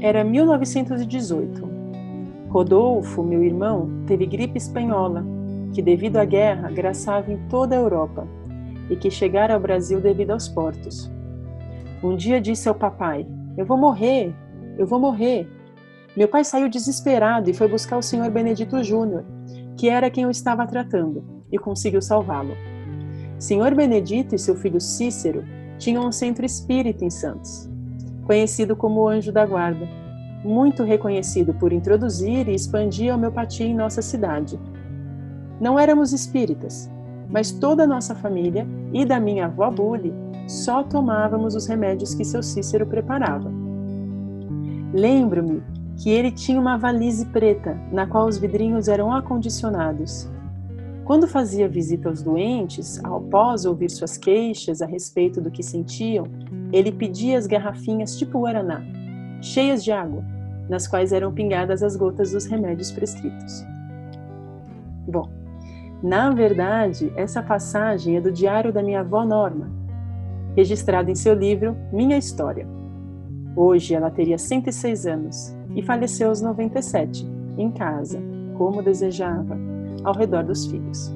Era 1918. Rodolfo, meu irmão, teve gripe espanhola, que devido à guerra graçava em toda a Europa e que chegara ao Brasil devido aos portos. Um dia disse ao papai: Eu vou morrer, eu vou morrer. Meu pai saiu desesperado e foi buscar o senhor Benedito Júnior, que era quem o estava tratando, e conseguiu salvá-lo. Senhor Benedito e seu filho Cícero tinham um centro espírita em Santos conhecido como o Anjo da Guarda, muito reconhecido por introduzir e expandir a homeopatia em nossa cidade. Não éramos espíritas, mas toda a nossa família e da minha avó Bully só tomávamos os remédios que seu Cícero preparava. Lembro-me que ele tinha uma valise preta na qual os vidrinhos eram acondicionados quando fazia visita aos doentes, após ouvir suas queixas a respeito do que sentiam, ele pedia as garrafinhas tipo Guaraná, cheias de água, nas quais eram pingadas as gotas dos remédios prescritos. Bom, na verdade, essa passagem é do diário da minha avó Norma, registrado em seu livro Minha História. Hoje ela teria 106 anos e faleceu aos 97, em casa, como desejava, ao redor dos filhos.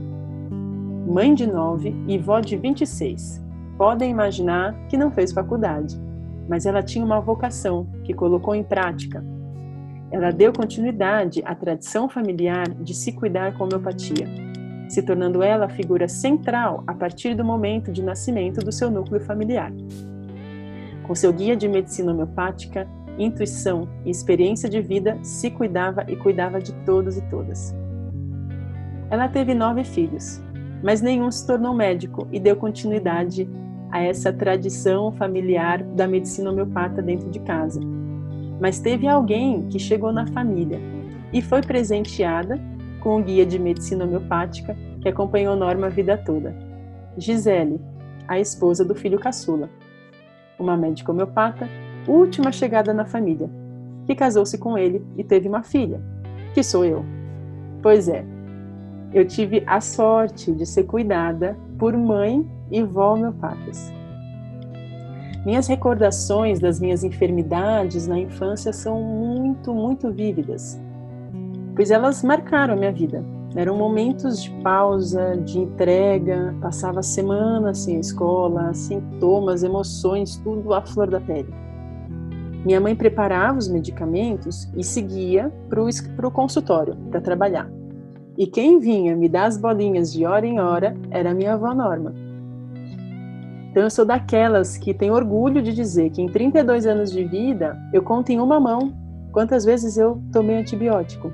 Mãe de nove e vó de 26. Podem imaginar que não fez faculdade, mas ela tinha uma vocação que colocou em prática. Ela deu continuidade à tradição familiar de se cuidar com homeopatia, se tornando ela a figura central a partir do momento de nascimento do seu núcleo familiar. Com seu guia de medicina homeopática, intuição e experiência de vida, se cuidava e cuidava de todos e todas. Ela teve nove filhos, mas nenhum se tornou médico e deu continuidade a essa tradição familiar da medicina homeopata dentro de casa. Mas teve alguém que chegou na família e foi presenteada com o guia de medicina homeopática que acompanhou Norma a vida toda. Gisele, a esposa do filho caçula. Uma médica homeopata, última chegada na família, que casou-se com ele e teve uma filha, que sou eu. Pois é, eu tive a sorte de ser cuidada por mãe e vó homeopatas. Minhas recordações das minhas enfermidades na infância são muito, muito vívidas, pois elas marcaram a minha vida. Eram momentos de pausa, de entrega, passava semanas sem a escola, sintomas, emoções, tudo à flor da pele. Minha mãe preparava os medicamentos e seguia para o consultório para trabalhar. E quem vinha me dar as bolinhas de hora em hora era minha avó Norma. Então eu sou daquelas que tem orgulho de dizer que em 32 anos de vida eu conto em uma mão quantas vezes eu tomei antibiótico.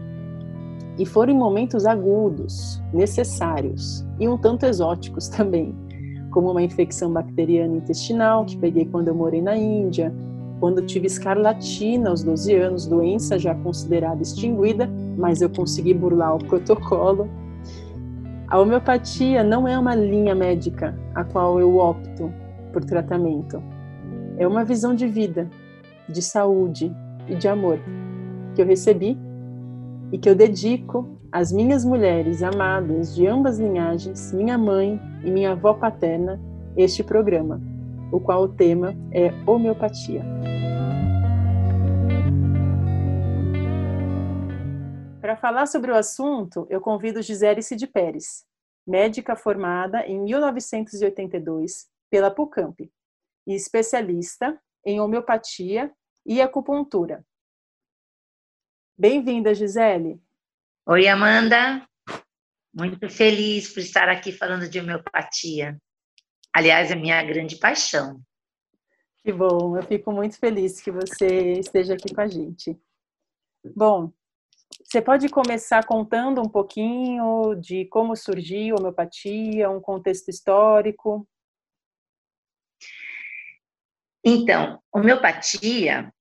E foram momentos agudos, necessários e um tanto exóticos também, como uma infecção bacteriana intestinal que peguei quando eu morei na Índia, quando tive escarlatina aos 12 anos, doença já considerada extinguida, mas eu consegui burlar o protocolo. A homeopatia não é uma linha médica a qual eu opto por tratamento. É uma visão de vida, de saúde e de amor que eu recebi e que eu dedico às minhas mulheres amadas de ambas linhagens, minha mãe e minha avó paterna, este programa, o qual o tema é homeopatia. Para falar sobre o assunto, eu convido Gisele Cid Pérez, médica formada em 1982 pela PUCAMP e especialista em homeopatia e acupuntura. Bem-vinda, Gisele. Oi, Amanda. Muito feliz por estar aqui falando de homeopatia. Aliás, é minha grande paixão. Que bom, eu fico muito feliz que você esteja aqui com a gente. Bom, você pode começar contando um pouquinho de como surgiu a homeopatia, um contexto histórico? Então, homeopatia,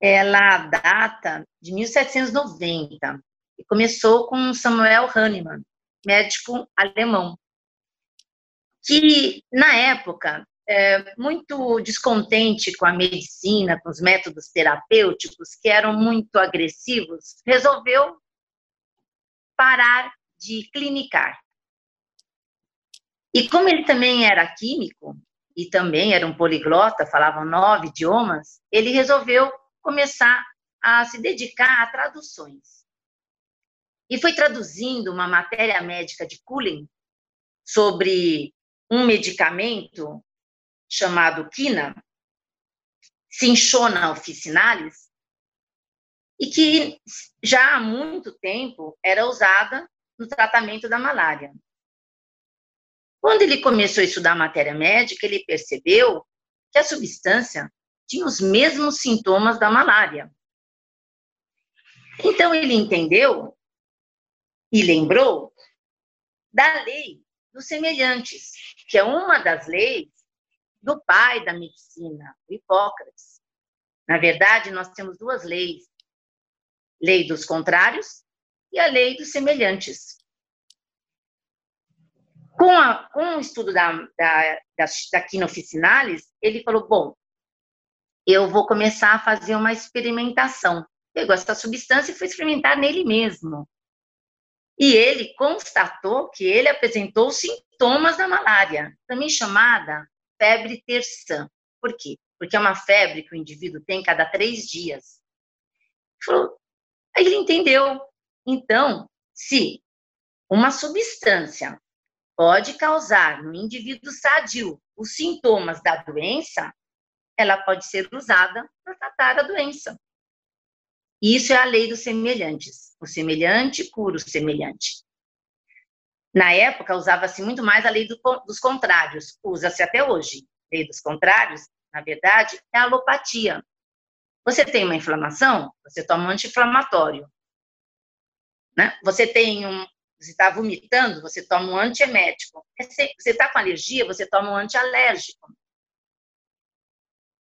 ela data de 1790 e começou com Samuel Hahnemann, médico alemão. que, na época, é, muito descontente com a medicina, com os métodos terapêuticos, que eram muito agressivos, resolveu parar de clinicar. E como ele também era químico, e também era um poliglota, falava nove idiomas, ele resolveu começar a se dedicar a traduções. E foi traduzindo uma matéria médica de Cullen sobre um medicamento chamado quina, Cinchona officinalis, e que já há muito tempo era usada no tratamento da malária. Quando ele começou a estudar matéria médica, ele percebeu que a substância tinha os mesmos sintomas da malária. Então ele entendeu e lembrou da lei dos semelhantes, que é uma das leis do pai da medicina, Hipócrates. Na verdade, nós temos duas leis: lei dos contrários e a lei dos semelhantes. Com, a, com o estudo da, da, da, da ele falou: bom, eu vou começar a fazer uma experimentação. Pegou essa substância e foi experimentar nele mesmo. E ele constatou que ele apresentou sintomas da malária, também chamada febre terçã. Por quê? Porque é uma febre que o indivíduo tem cada três dias. Aí ele entendeu. Então, se uma substância pode causar no indivíduo sadio os sintomas da doença, ela pode ser usada para tratar a doença. Isso é a lei dos semelhantes. O semelhante cura o semelhante. Na época, usava-se muito mais a lei do, dos contrários, usa-se até hoje. Lei dos contrários, na verdade, é a alopatia. Você tem uma inflamação, você toma um anti-inflamatório. Né? Você tem um, você está vomitando, você toma um antiemético. Você está com alergia, você toma um antialérgico.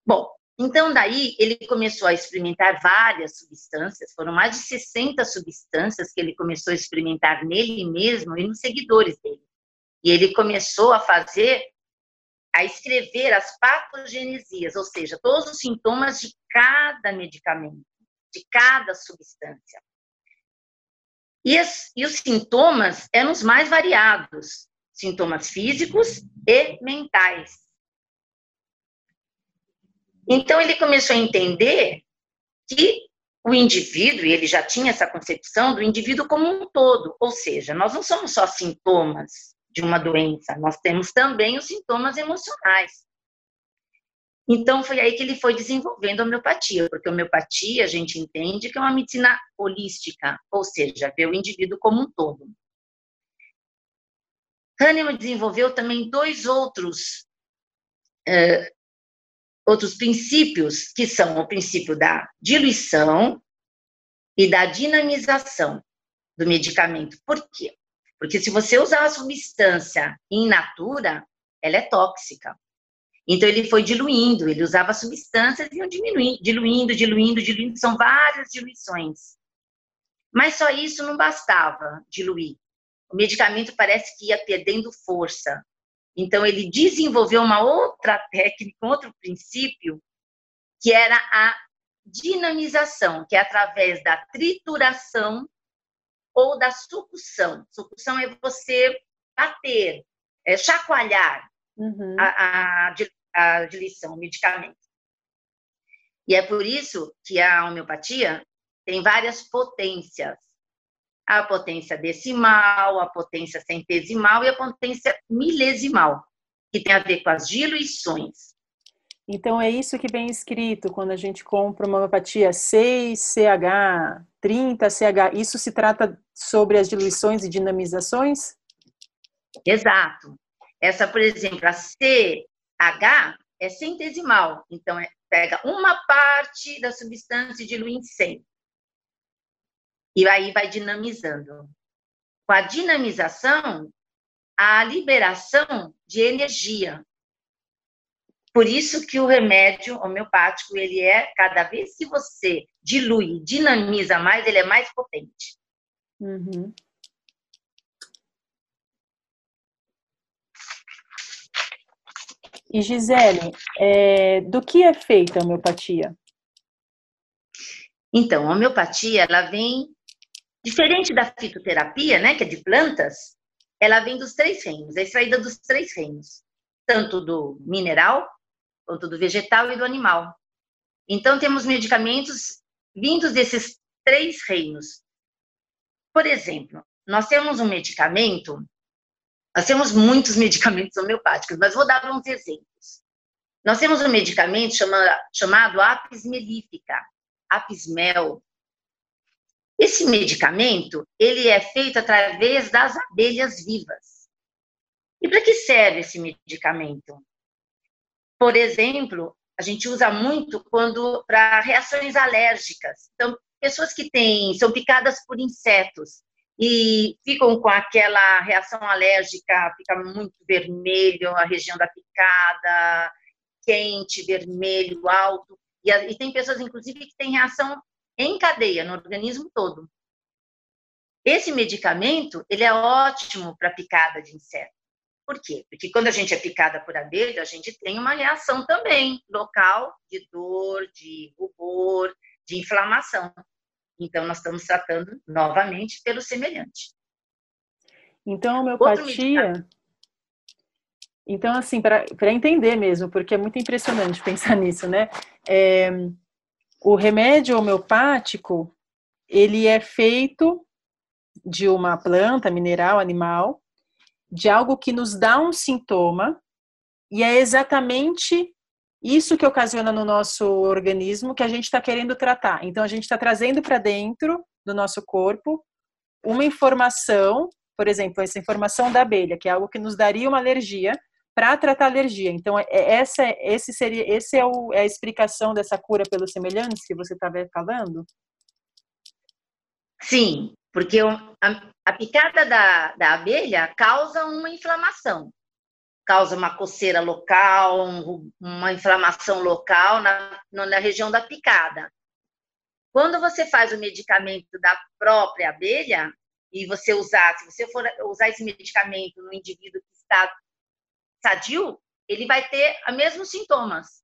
Bom, então daí ele começou a experimentar várias substâncias, foram mais de 60 substâncias que ele começou a experimentar nele mesmo e nos seguidores dele. E ele começou a fazer, a escrever as patogenesias, ou seja, todos os sintomas de cada medicamento, de cada substância. E, as, e os sintomas eram os mais variados, sintomas físicos e mentais. Então ele começou a entender que o indivíduo, e ele já tinha essa concepção do indivíduo como um todo, ou seja, nós não somos só sintomas de uma doença, nós temos também os sintomas emocionais. Então, foi aí que ele foi desenvolvendo a homeopatia, porque a homeopatia a gente entende que é uma medicina holística, ou seja, vê o indivíduo como um todo. Hahnemann desenvolveu também dois outros, uh, outros princípios, que são o princípio da diluição e da dinamização do medicamento. Por quê? Porque se você usar a substância in natura, ela é tóxica. Então ele foi diluindo, ele usava substâncias e iam diminuindo, diluindo, diluindo, diluindo, são várias diluições. Mas só isso não bastava diluir. O medicamento parece que ia perdendo força. Então ele desenvolveu uma outra técnica, outro princípio, que era a dinamização, que é através da trituração ou da sucção. Sucção é você bater, é chacoalhar uhum. a, a, a diluição, o medicamento. E é por isso que a homeopatia tem várias potências. A potência decimal, a potência centesimal e a potência milesimal, que tem a ver com as diluições. Então é isso que vem escrito quando a gente compra uma homeopatia 6CH, 30CH. Isso se trata sobre as diluições e dinamizações? Exato. Essa, por exemplo, a CH é centesimal, então é, pega uma parte da substância e dilui em 100. E aí vai dinamizando. Com a dinamização, a liberação de energia. Por isso que o remédio homeopático, ele é, cada vez que você dilui, dinamiza mais, ele é mais potente. Uhum. E Gisele, é, do que é feita a homeopatia? Então, a homeopatia, ela vem diferente da fitoterapia, né, que é de plantas, ela vem dos três reinos, é extraída dos três reinos, tanto do mineral, quanto do vegetal e do animal. Então, temos medicamentos vindos desses três reinos. Por exemplo, nós temos um medicamento, nós temos muitos medicamentos homeopáticos, mas vou dar uns exemplos. Nós temos um medicamento chamado, chamado apis mellifera, apis mel. Esse medicamento, ele é feito através das abelhas vivas. E para que serve esse medicamento? Por exemplo, a gente usa muito quando para reações alérgicas. Então, pessoas que têm são picadas por insetos e ficam com aquela reação alérgica, fica muito vermelho a região da picada, quente, vermelho, alto. E, e tem pessoas, inclusive, que têm reação em cadeia no organismo todo. Esse medicamento, ele é ótimo para picada de inseto. Por quê? Porque quando a gente é picada por abelha, a gente tem uma reação também local de dor, de rubor, de inflamação. Então, nós estamos tratando novamente pelo semelhante. Então, a homeopatia. Então, assim, para entender mesmo, porque é muito impressionante pensar nisso, né? É, o remédio homeopático, ele é feito de uma planta, mineral, animal, de algo que nos dá um sintoma, e é exatamente isso que ocasiona no nosso organismo que a gente está querendo tratar. Então, a gente está trazendo para dentro do nosso corpo uma informação, por exemplo, essa informação da abelha, que é algo que nos daria uma alergia, para tratar alergia. Então, é, é, essa, esse seria, esse é, o, é a explicação dessa cura pelos semelhantes que você estava falando? Sim, porque a, a picada da, da abelha causa uma inflamação, causa uma coceira local, um, uma inflamação local na, na região da picada. Quando você faz o medicamento da própria abelha, e você usar, se você for usar esse medicamento no indivíduo que está sadio, ele vai ter os mesmos sintomas,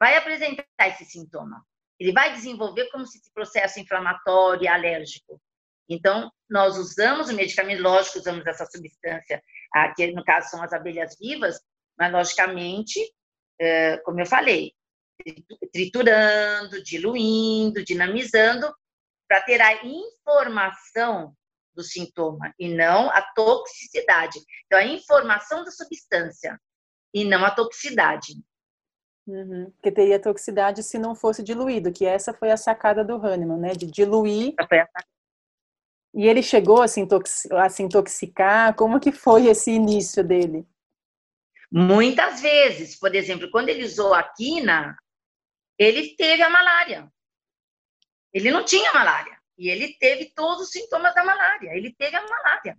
vai apresentar esse sintoma. Ele vai desenvolver como se esse processo inflamatório e alérgico. Então, nós usamos o medicamento, lógico, usamos essa substância, que no caso são as abelhas vivas, mas logicamente, é, como eu falei, triturando, diluindo, dinamizando, para ter a informação do sintoma e não a toxicidade. Então, a informação da substância e não a toxicidade. Uhum. Porque teria toxicidade se não fosse diluído, que essa foi a sacada do Hahnemann, né? De diluir. E ele chegou a se, a se intoxicar? Como que foi esse início dele? Muitas vezes. Por exemplo, quando ele usou a quina, ele teve a malária. Ele não tinha malária. E ele teve todos os sintomas da malária. Ele teve a malária.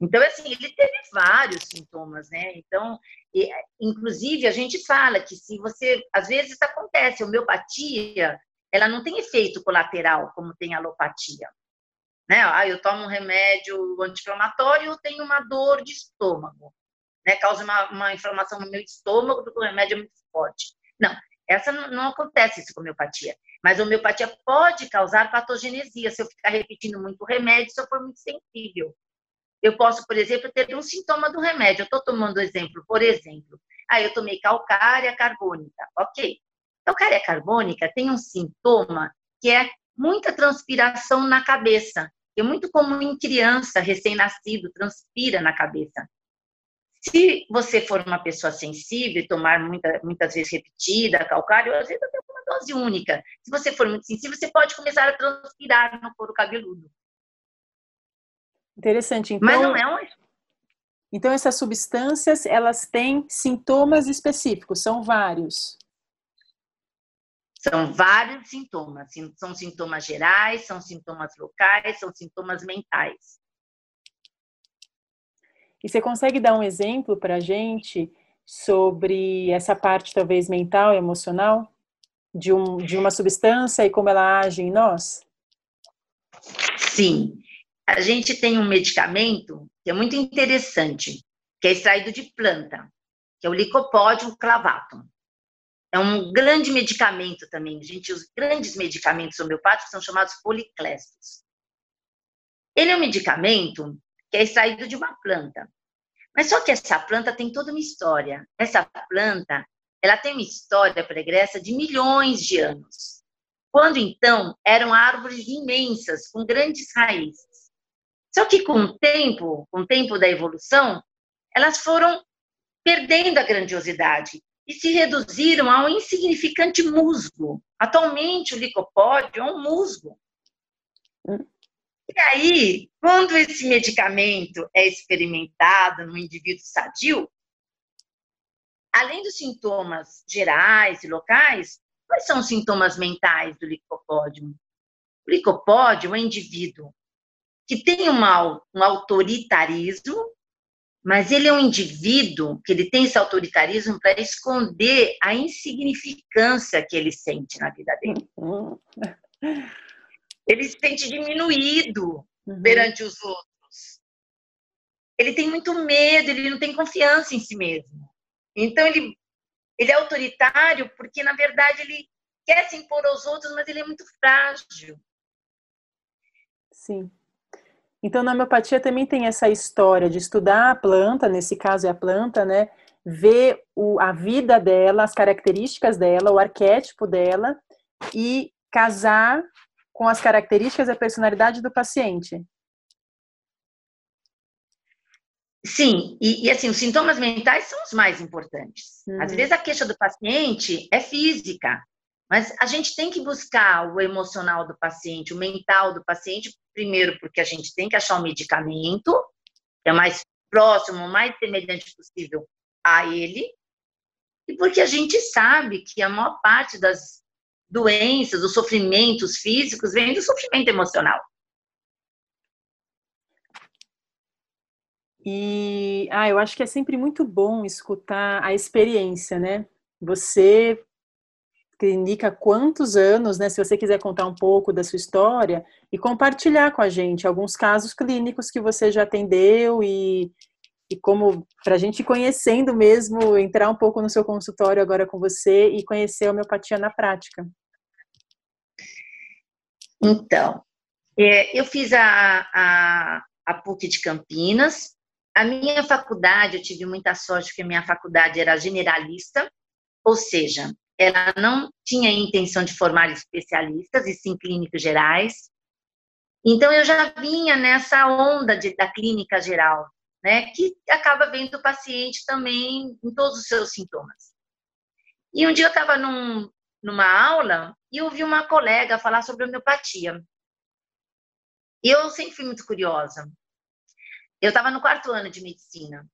Então, assim, ele teve vários sintomas, né? Então, e, inclusive, a gente fala que se você, às vezes acontece, a homeopatia, ela não tem efeito colateral como tem a alopatia. Né? Ah, eu tomo um remédio anti-inflamatório, tenho uma dor de estômago, né? Causa uma, uma inflamação no meu estômago porque o remédio é muito forte. Não, essa não acontece isso com homeopatia. Mas a homeopatia pode causar patogenesia se eu ficar repetindo muito remédio, se eu for muito sensível. Eu posso, por exemplo, ter um sintoma do remédio. Eu estou tomando exemplo, por exemplo. Ah, eu tomei calcária carbônica. Ok. Calcária carbônica tem um sintoma que é muita transpiração na cabeça. É muito comum em criança, recém-nascido, transpira na cabeça. Se você for uma pessoa sensível e tomar muita, muitas vezes repetida, calcário, às vezes até dose única. Se você for muito sensível, você pode começar a transpirar no couro cabeludo. Interessante. Então, Mas não é um... Então, essas substâncias, elas têm sintomas específicos, são vários. São vários sintomas. São sintomas gerais, são sintomas locais, são sintomas mentais. E você consegue dar um exemplo para a gente sobre essa parte, talvez, mental e emocional? De, um, de uma substância e como ela age em nós? Sim. A gente tem um medicamento que é muito interessante, que é extraído de planta. que é o Licopodium clavatum. É um grande medicamento também, gente. Os grandes medicamentos homeopáticos são chamados policléstos. Ele é um medicamento que é extraído de uma planta. Mas só que essa planta tem toda uma história. Essa planta, ela tem uma história pregressa de milhões de anos. Quando então eram árvores imensas, com grandes raízes. Só que com o tempo, com o tempo da evolução, elas foram perdendo a grandiosidade e se reduziram a um insignificante musgo. Atualmente, o licopódio é um musgo. E aí, quando esse medicamento é experimentado no indivíduo sadio, além dos sintomas gerais e locais, quais são os sintomas mentais do licopódio? O licopódio é um indivíduo que tem uma, um autoritarismo mas ele é um indivíduo que ele tem esse autoritarismo para esconder a insignificância que ele sente na vida dele. Uhum. Ele se sente diminuído uhum. perante os outros. Ele tem muito medo, ele não tem confiança em si mesmo. Então ele ele é autoritário porque na verdade ele quer se impor aos outros, mas ele é muito frágil. Sim. Então, na homeopatia também tem essa história de estudar a planta, nesse caso é a planta, né? Ver o, a vida dela, as características dela, o arquétipo dela e casar com as características e a personalidade do paciente. Sim, e, e, assim, os sintomas mentais são os mais importantes. Uhum. Às vezes a queixa do paciente é física, mas a gente tem que buscar o emocional do paciente, o mental do paciente, primeiro porque a gente tem que achar um medicamento que é mais próximo, o mais semelhante possível a ele, e porque a gente sabe que a maior parte das doenças, dos sofrimentos físicos, vem do sofrimento emocional. E ah, eu acho que é sempre muito bom escutar a experiência, né? Você clinica quantos anos, né? Se você quiser contar um pouco da sua história e compartilhar com a gente alguns casos clínicos que você já atendeu e, e como para a gente conhecendo mesmo, entrar um pouco no seu consultório agora com você e conhecer a homeopatia na prática. Então, é, eu fiz a, a, a PUC de Campinas. A minha faculdade, eu tive muita sorte porque a minha faculdade era generalista, ou seja, ela não tinha intenção de formar especialistas, e sim clínicos gerais. Então, eu já vinha nessa onda de, da clínica geral, né, que acaba vendo o paciente também em todos os seus sintomas. E um dia eu estava num, numa aula e ouvi uma colega falar sobre homeopatia. E eu sempre fui muito curiosa. Eu estava no quarto ano de medicina.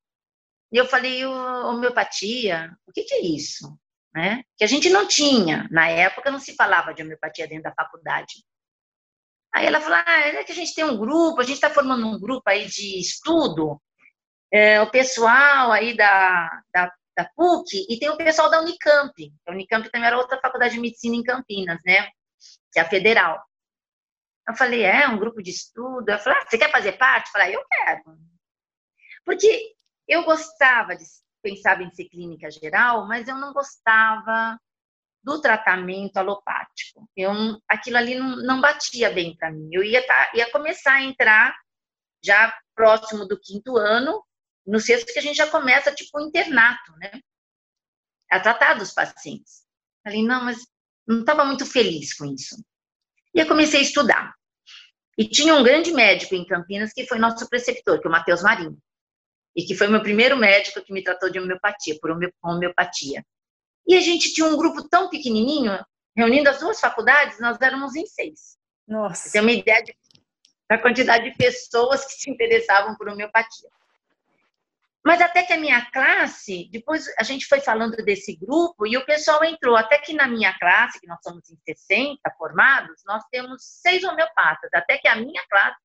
E eu falei, homeopatia, o que, que é isso? né? Que a gente não tinha. Na época não se falava de homeopatia dentro da faculdade. Aí ela falou, ah, é que a gente tem um grupo, a gente está formando um grupo aí de estudo, é, o pessoal aí da, da, da, PUC e tem o pessoal da Unicamp. A Unicamp também era outra faculdade de medicina em Campinas, né? Que é a federal. Eu falei, é, um grupo de estudo. Eu falei, ah, você quer fazer parte? Eu falei, ah, eu quero. Porque eu gostava de pensava em ser clínica geral, mas eu não gostava do tratamento alopático. Eu, aquilo ali não, não batia bem para mim. Eu ia, tá, ia começar a entrar já próximo do quinto ano, no sexto que a gente já começa tipo um internato, né? A tratar dos pacientes. Falei, não, mas não estava muito feliz com isso. E eu comecei a estudar. E tinha um grande médico em Campinas que foi nosso preceptor, que é o Matheus Marinho e que foi meu primeiro médico que me tratou de homeopatia, por homeopatia. E a gente tinha um grupo tão pequenininho, reunindo as duas faculdades, nós éramos em seis. Nossa. Você tem uma ideia de, da quantidade de pessoas que se interessavam por homeopatia. Mas até que a minha classe, depois a gente foi falando desse grupo e o pessoal entrou. Até que na minha classe, que nós somos em 60 formados, nós temos seis homeopatas. Até que a minha classe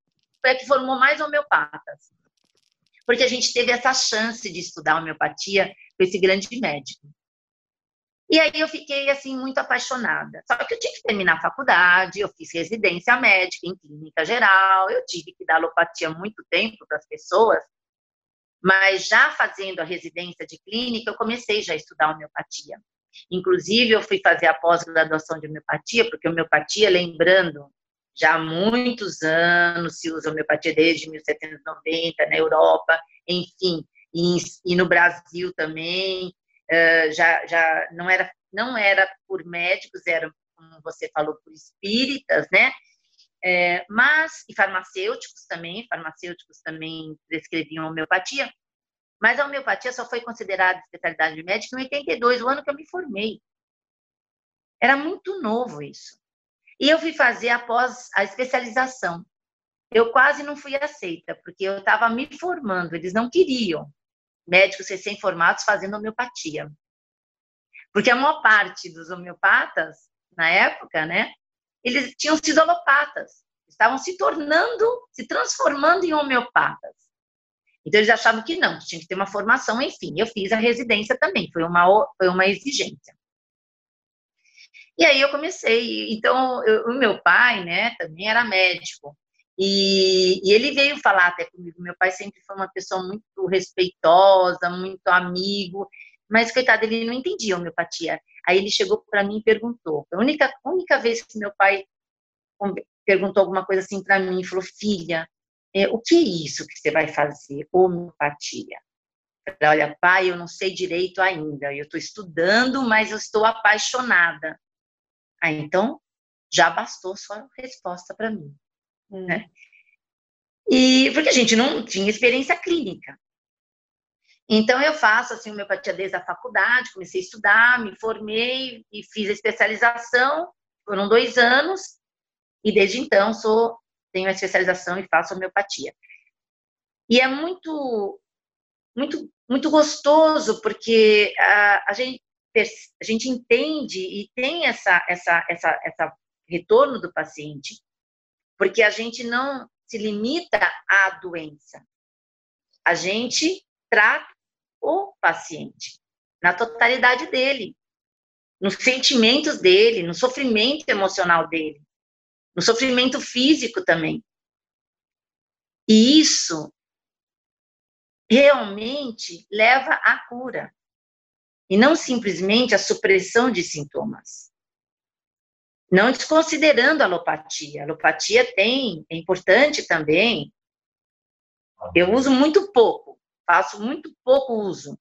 foi a que formou mais homeopatas porque a gente teve essa chance de estudar homeopatia com esse grande médico. E aí eu fiquei assim muito apaixonada. Só que eu tinha que terminar a faculdade, eu fiz residência médica em clínica geral, eu tive que dar alopatia muito tempo para as pessoas. Mas já fazendo a residência de clínica, eu comecei já a estudar homeopatia. Inclusive, eu fui fazer a pós-graduação de homeopatia, porque homeopatia, lembrando, já há muitos anos se usa homeopatia desde 1790 na Europa, enfim, e, e no Brasil também, uh, já, já não era não era por médicos, era como você falou por espíritas, né? É, mas e farmacêuticos também, farmacêuticos também prescreviam homeopatia, mas a homeopatia só foi considerada especialidade médica em 82, o ano que eu me formei. Era muito novo isso. E eu fui fazer após a especialização. Eu quase não fui aceita, porque eu estava me formando, eles não queriam médicos recém-formados fazendo homeopatia. Porque a maior parte dos homeopatas, na época, né, eles tinham sido alopatas, estavam se tornando, se transformando em homeopatas. Então, eles achavam que não, tinha que ter uma formação, enfim. Eu fiz a residência também, foi uma, foi uma exigência. E aí eu comecei. Então, eu, o meu pai, né, também era médico. E, e, ele veio falar até comigo. Meu pai sempre foi uma pessoa muito respeitosa, muito amigo, mas coitado, ele não entendia homeopatia. Aí ele chegou para mim e perguntou. A única, única vez que meu pai perguntou alguma coisa assim para mim, falou: Filha, é, o que é isso que você vai fazer? Homeopatia. Falei, Olha, pai, eu não sei direito ainda. Eu estou estudando, mas eu estou apaixonada. Ah, então já bastou sua resposta para mim. Hum. Né? E porque a gente não tinha experiência clínica. Então eu faço assim homeopatia desde a faculdade, comecei a estudar, me formei e fiz a especialização. Foram dois anos e desde então sou tenho a especialização e faço homeopatia. E é muito muito muito gostoso porque a, a gente a gente entende e tem essa essa essa essa retorno do paciente, porque a gente não se limita à doença. A gente trata o paciente, na totalidade dele, nos sentimentos dele, no sofrimento emocional dele, no sofrimento físico também. E isso realmente leva à cura, e não simplesmente à supressão de sintomas. Não desconsiderando a alopatia. A alopatia tem, é importante também. Eu uso muito pouco, faço muito pouco uso.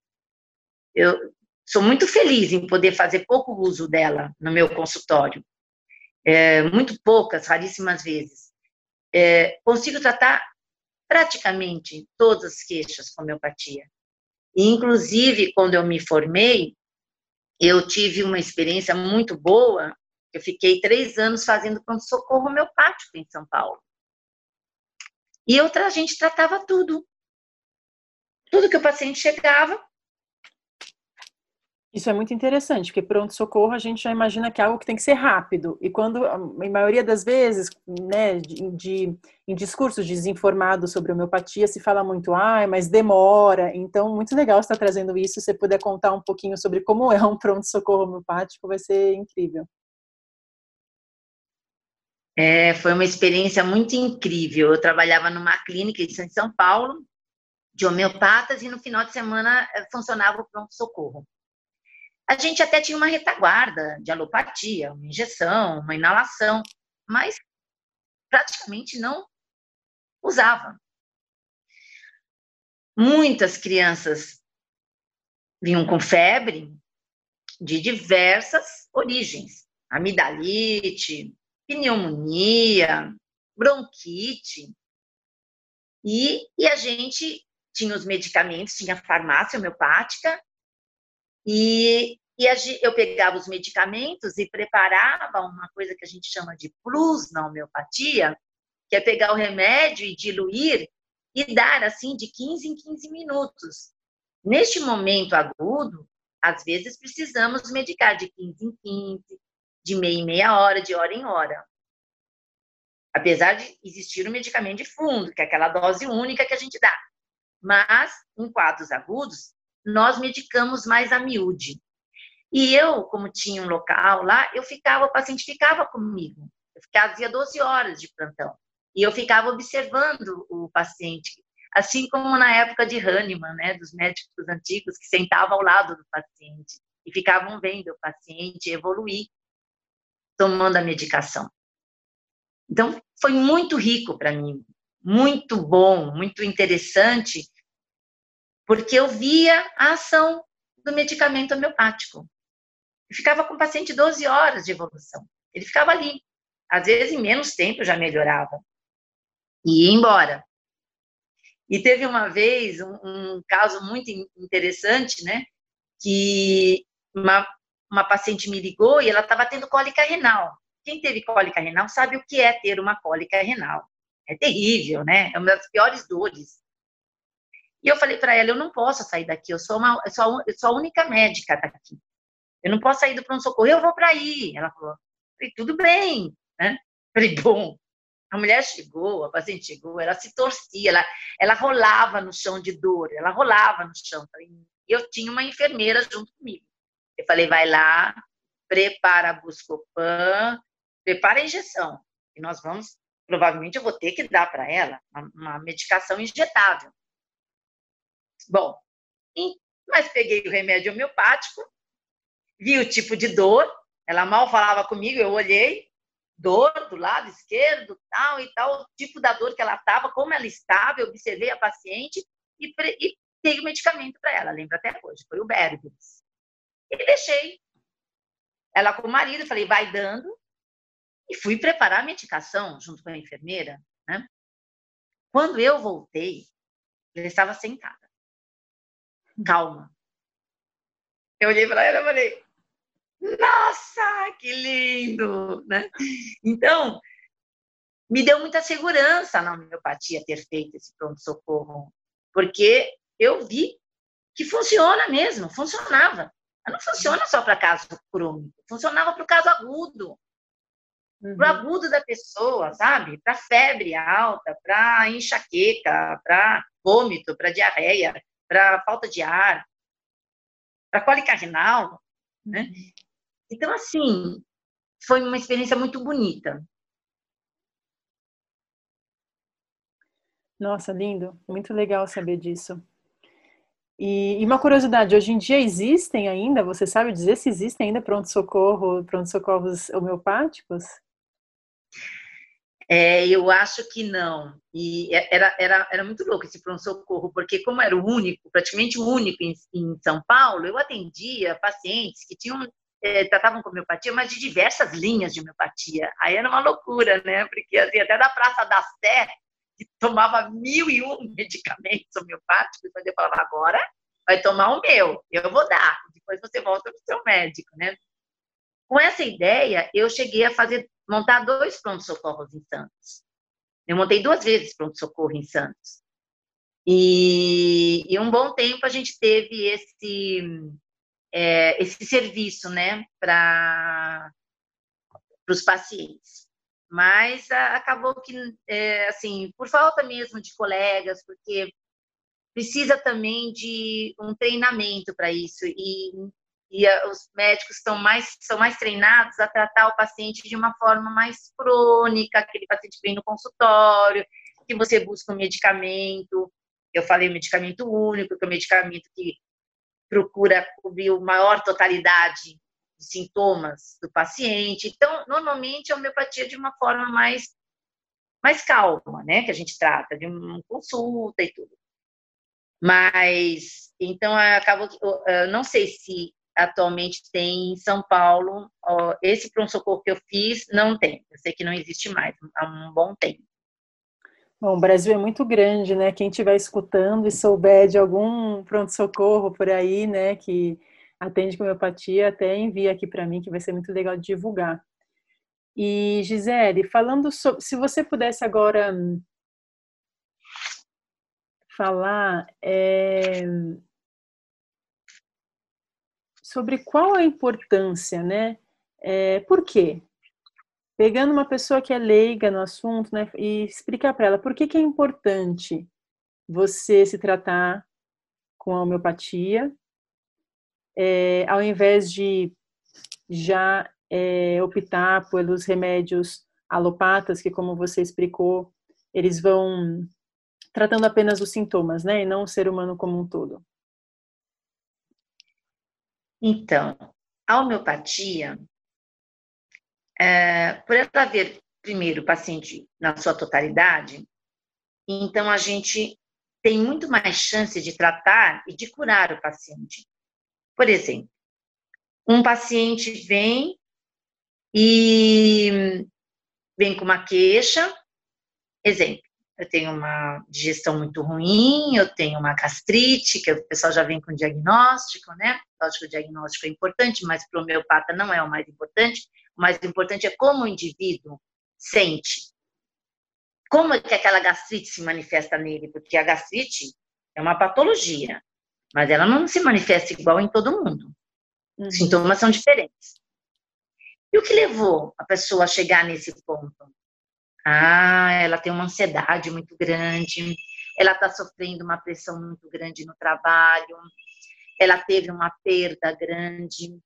Eu sou muito feliz em poder fazer pouco uso dela no meu consultório. É, muito poucas, raríssimas vezes. É, consigo tratar praticamente todas as queixas com homeopatia. E, inclusive, quando eu me formei, eu tive uma experiência muito boa. Eu fiquei três anos fazendo pronto-socorro homeopático em São Paulo. E eu, a gente tratava tudo. Tudo que o paciente chegava. Isso é muito interessante, porque pronto-socorro a gente já imagina que é algo que tem que ser rápido. E quando, a maioria das vezes, né, de, de, em discursos desinformados sobre homeopatia, se fala muito, ah, mas demora. Então, muito legal estar trazendo isso. Se você puder contar um pouquinho sobre como é um pronto-socorro homeopático, vai ser incrível. É, foi uma experiência muito incrível. Eu trabalhava numa clínica em São Paulo, de homeopatas e no final de semana eh, funcionava o pronto-socorro. A gente até tinha uma retaguarda de alopatia, uma injeção, uma inalação, mas praticamente não usava. Muitas crianças vinham com febre de diversas origens: amidalite, pneumonia, bronquite. E, e a gente tinha os medicamentos, tinha farmácia homeopática, e, e eu pegava os medicamentos e preparava uma coisa que a gente chama de plus na homeopatia, que é pegar o remédio e diluir e dar assim de 15 em 15 minutos. Neste momento agudo, às vezes precisamos medicar de 15 em 15, de meia em meia hora, de hora em hora. Apesar de existir o medicamento de fundo, que é aquela dose única que a gente dá. Mas, em quadros agudos, nós medicamos mais a miúde. E eu, como tinha um local lá, eu ficava, o paciente ficava comigo. Eu fazia 12 horas de plantão. E eu ficava observando o paciente. Assim como na época de Hahnemann, né, dos médicos antigos que sentavam ao lado do paciente e ficavam vendo o paciente evoluir tomando a medicação. Então, foi muito rico para mim, muito bom, muito interessante, porque eu via a ação do medicamento homeopático. Eu ficava com o paciente 12 horas de evolução. Ele ficava ali. Às vezes, em menos tempo, já melhorava. E ia embora. E teve uma vez um, um caso muito interessante, né? Que uma, uma paciente me ligou e ela estava tendo cólica renal. Quem teve cólica renal sabe o que é ter uma cólica renal. É terrível, né? É uma das piores dores. E eu falei para ela, eu não posso sair daqui, eu sou, uma, eu sou, eu sou a única médica daqui. Eu não posso sair do pronto-socorro, eu vou para aí. Ela falou, falei, tudo bem, né? Falei, bom, a mulher chegou, a paciente chegou, ela se torcia, ela, ela rolava no chão de dor, ela rolava no chão. E eu tinha uma enfermeira junto comigo. Eu falei, vai lá, prepara a Buscopan, prepara a injeção. E nós vamos, provavelmente eu vou ter que dar para ela uma, medicação injetável. Bom, mas peguei o remédio homeopático, vi o tipo de dor, ela mal falava comigo, eu olhei, dor do lado esquerdo, tal e tal, o tipo da dor que ela estava, como ela estava, eu observei a paciente e, e dei o medicamento para ela, lembro até hoje, foi o Bergris. E deixei ela com o marido, falei, vai dando, e fui preparar a medicação junto com a enfermeira, né? Quando eu voltei, ela estava sentada, calma. Eu olhei para ela e falei, nossa, que lindo, né? Então, me deu muita segurança na homeopatia ter feito esse pronto-socorro, porque eu vi que funciona mesmo, funcionava. Mas não funciona só para caso crônico, funcionava para o caso agudo. Uhum. Para o agudo da pessoa, sabe? Para febre alta, para enxaqueca, para vômito, para diarreia, para falta de ar, para cólica renal, né? Uhum. Então, assim, foi uma experiência muito bonita. Nossa, lindo. Muito legal saber disso. E, e, uma curiosidade, hoje em dia existem ainda, você sabe dizer se existem ainda pronto-socorro, pronto-socorros homeopáticos? É, eu acho que não. E é, era, era, era muito louco esse pronto-socorro, porque como era o único, praticamente o único em, em São Paulo, eu atendia pacientes que tinham é, tratavam com homeopatia, mas de diversas linhas de homeopatia. Aí era uma loucura, né? Porque assim, até da Praça da Sé, que tomava mil e um medicamentos homeopáticos, mas eu falava, agora vai tomar o meu, eu vou dar, depois você volta para o seu médico, né? Com essa ideia, eu cheguei a fazer, montar dois pronto-socorros em Santos. Eu montei duas vezes pronto-socorro em Santos. E, e um bom tempo a gente teve esse é, esse serviço, né, para os pacientes. Mas a, acabou que, é, assim, por falta mesmo de colegas, porque precisa também de um treinamento para isso e, e a, os médicos estão mais são mais treinados a tratar o paciente de uma forma mais crônica, aquele paciente vem no consultório, que você busca um medicamento, eu falei medicamento único, que é um medicamento que procura cobrir a maior totalidade de sintomas do paciente. Então, normalmente, a homeopatia de uma forma mais, mais calma, né? Que a gente trata, de uma consulta e tudo. Mas, então, acabou que, não sei se atualmente tem em São Paulo, esse pronto-socorro que eu fiz, não tem. Eu sei que não existe mais há um bom tempo. Bom, o Brasil é muito grande, né? Quem estiver escutando e souber de algum pronto-socorro por aí, né, que atende com homeopatia, até envia aqui para mim, que vai ser muito legal de divulgar. E, Gisele, falando sobre. Se você pudesse agora falar é, sobre qual a importância, né? É, por quê? pegando uma pessoa que é leiga no assunto, né, e explicar para ela por que, que é importante você se tratar com a homeopatia, é, ao invés de já é, optar pelos remédios alopatas, que como você explicou, eles vão tratando apenas os sintomas, né? E não o ser humano como um todo. Então, a homeopatia, é, por ela ver primeiro o paciente na sua totalidade, então a gente tem muito mais chance de tratar e de curar o paciente. Por exemplo, um paciente vem e vem com uma queixa, exemplo, eu tenho uma digestão muito ruim, eu tenho uma gastrite, que o pessoal já vem com diagnóstico, né? Lógico que o diagnóstico é importante, mas para o homeopata não é o mais importante. O mais importante é como o indivíduo sente. Como é que aquela gastrite se manifesta nele? Porque a gastrite é uma patologia, mas ela não se manifesta igual em todo mundo. Uhum. Os sintomas são diferentes. E o que levou a pessoa a chegar nesse ponto? Ah, ela tem uma ansiedade muito grande, ela está sofrendo uma pressão muito grande no trabalho, ela teve uma perda grande.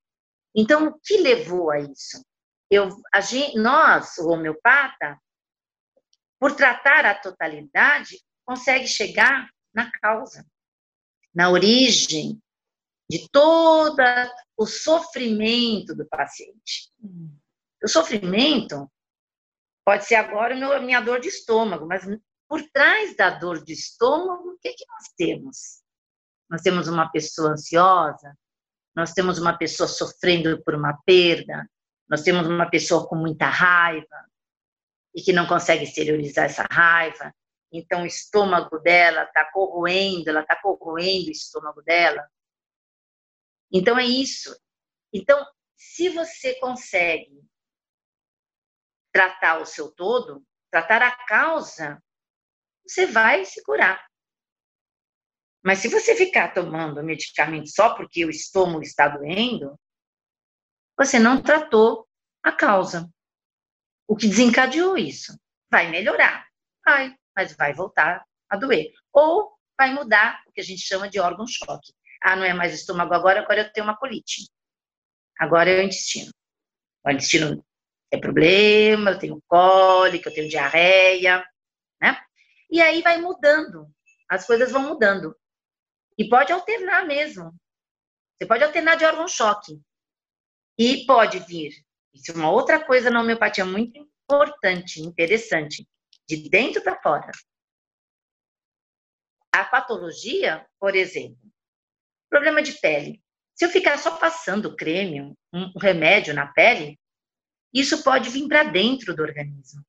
Então, o que levou a isso? Eu, a gente, nós, o homeopata, por tratar a totalidade, consegue chegar na causa, na origem de todo o sofrimento do paciente. Hum. O sofrimento Pode ser agora a minha dor de estômago, mas por trás da dor de estômago, o que, que nós temos? Nós temos uma pessoa ansiosa, nós temos uma pessoa sofrendo por uma perda, nós temos uma pessoa com muita raiva e que não consegue exteriorizar essa raiva. Então, o estômago dela está corroendo, ela está corroendo o estômago dela. Então, é isso. Então, se você consegue tratar o seu todo, tratar a causa, você vai se curar. Mas se você ficar tomando medicamento só porque o estômago está doendo, você não tratou a causa. O que desencadeou isso? Vai melhorar, vai, mas vai voltar a doer. Ou vai mudar o que a gente chama de órgão-choque. Ah, não é mais estômago agora, agora eu tenho uma colite. Agora é o intestino. O intestino tem problema, eu tenho cólica, eu tenho diarreia, né? E aí vai mudando, as coisas vão mudando. E pode alternar mesmo. Você pode alternar de órgão-choque. E pode vir, isso é uma outra coisa na homeopatia muito importante, interessante, de dentro para fora. A patologia, por exemplo, problema de pele. Se eu ficar só passando creme, um remédio na pele, isso pode vir para dentro do organismo.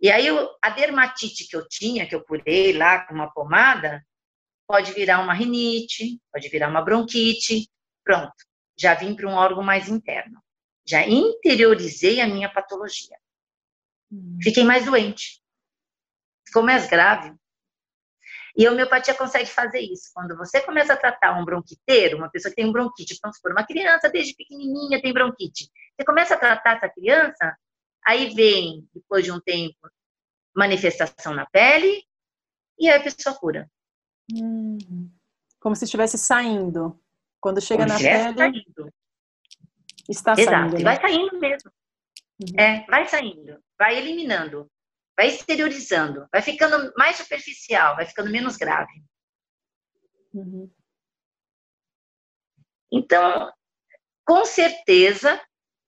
E aí a dermatite que eu tinha, que eu curei lá com uma pomada, pode virar uma rinite, pode virar uma bronquite. Pronto, já vim para um órgão mais interno. Já interiorizei a minha patologia. Hum. Fiquei mais doente. Ficou mais grave. E a homeopatia consegue fazer isso. Quando você começa a tratar um bronquiteiro, uma pessoa que tem um bronquite, vamos supor, uma criança desde pequenininha tem bronquite. Você começa a tratar essa criança, aí vem, depois de um tempo, manifestação na pele, e aí a pessoa cura. Hum, como se estivesse saindo. Quando chega como na pele, saindo. está Exato, saindo. Exato, né? vai saindo mesmo. Uhum. É, vai saindo, vai eliminando vai exteriorizando, vai ficando mais superficial, vai ficando menos grave. Uhum. Então, com certeza,